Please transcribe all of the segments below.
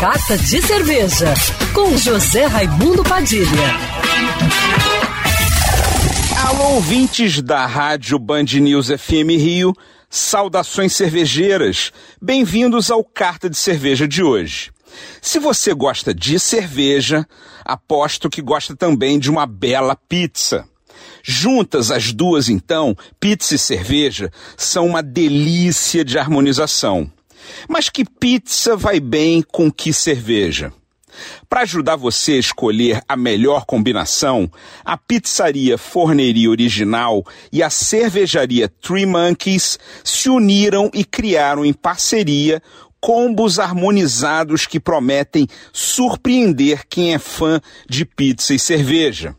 Carta de Cerveja, com José Raimundo Padilha. Alô, ouvintes da Rádio Band News FM Rio, saudações cervejeiras. Bem-vindos ao Carta de Cerveja de hoje. Se você gosta de cerveja, aposto que gosta também de uma bela pizza. Juntas as duas, então, pizza e cerveja, são uma delícia de harmonização. Mas que pizza vai bem com que cerveja? Para ajudar você a escolher a melhor combinação, a pizzaria Forneria Original e a cervejaria Three Monkeys se uniram e criaram em parceria combos harmonizados que prometem surpreender quem é fã de pizza e cerveja.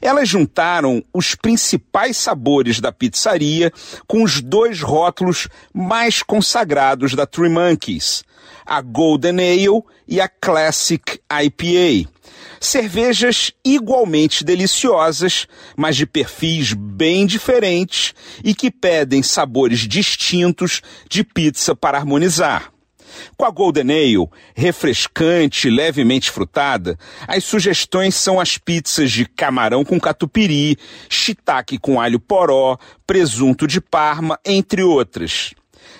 Elas juntaram os principais sabores da pizzaria com os dois rótulos mais consagrados da Three Monkeys, a Golden Ale e a Classic IPA. Cervejas igualmente deliciosas, mas de perfis bem diferentes e que pedem sabores distintos de pizza para harmonizar. Com a Golden Ale, refrescante, levemente frutada, as sugestões são as pizzas de camarão com catupiry, shiitake com alho poró, presunto de parma, entre outras.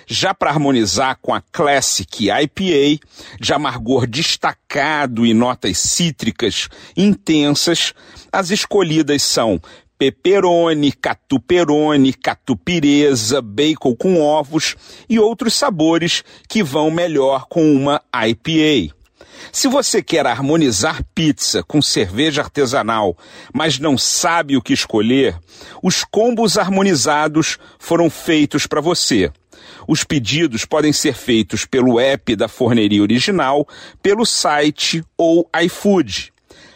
Já para harmonizar com a Classic IPA, de amargor destacado e notas cítricas intensas, as escolhidas são peperoni, catuperone, catupireza, bacon com ovos e outros sabores que vão melhor com uma IPA. Se você quer harmonizar pizza com cerveja artesanal, mas não sabe o que escolher, os combos harmonizados foram feitos para você. Os pedidos podem ser feitos pelo app da Forneria Original, pelo site ou iFood.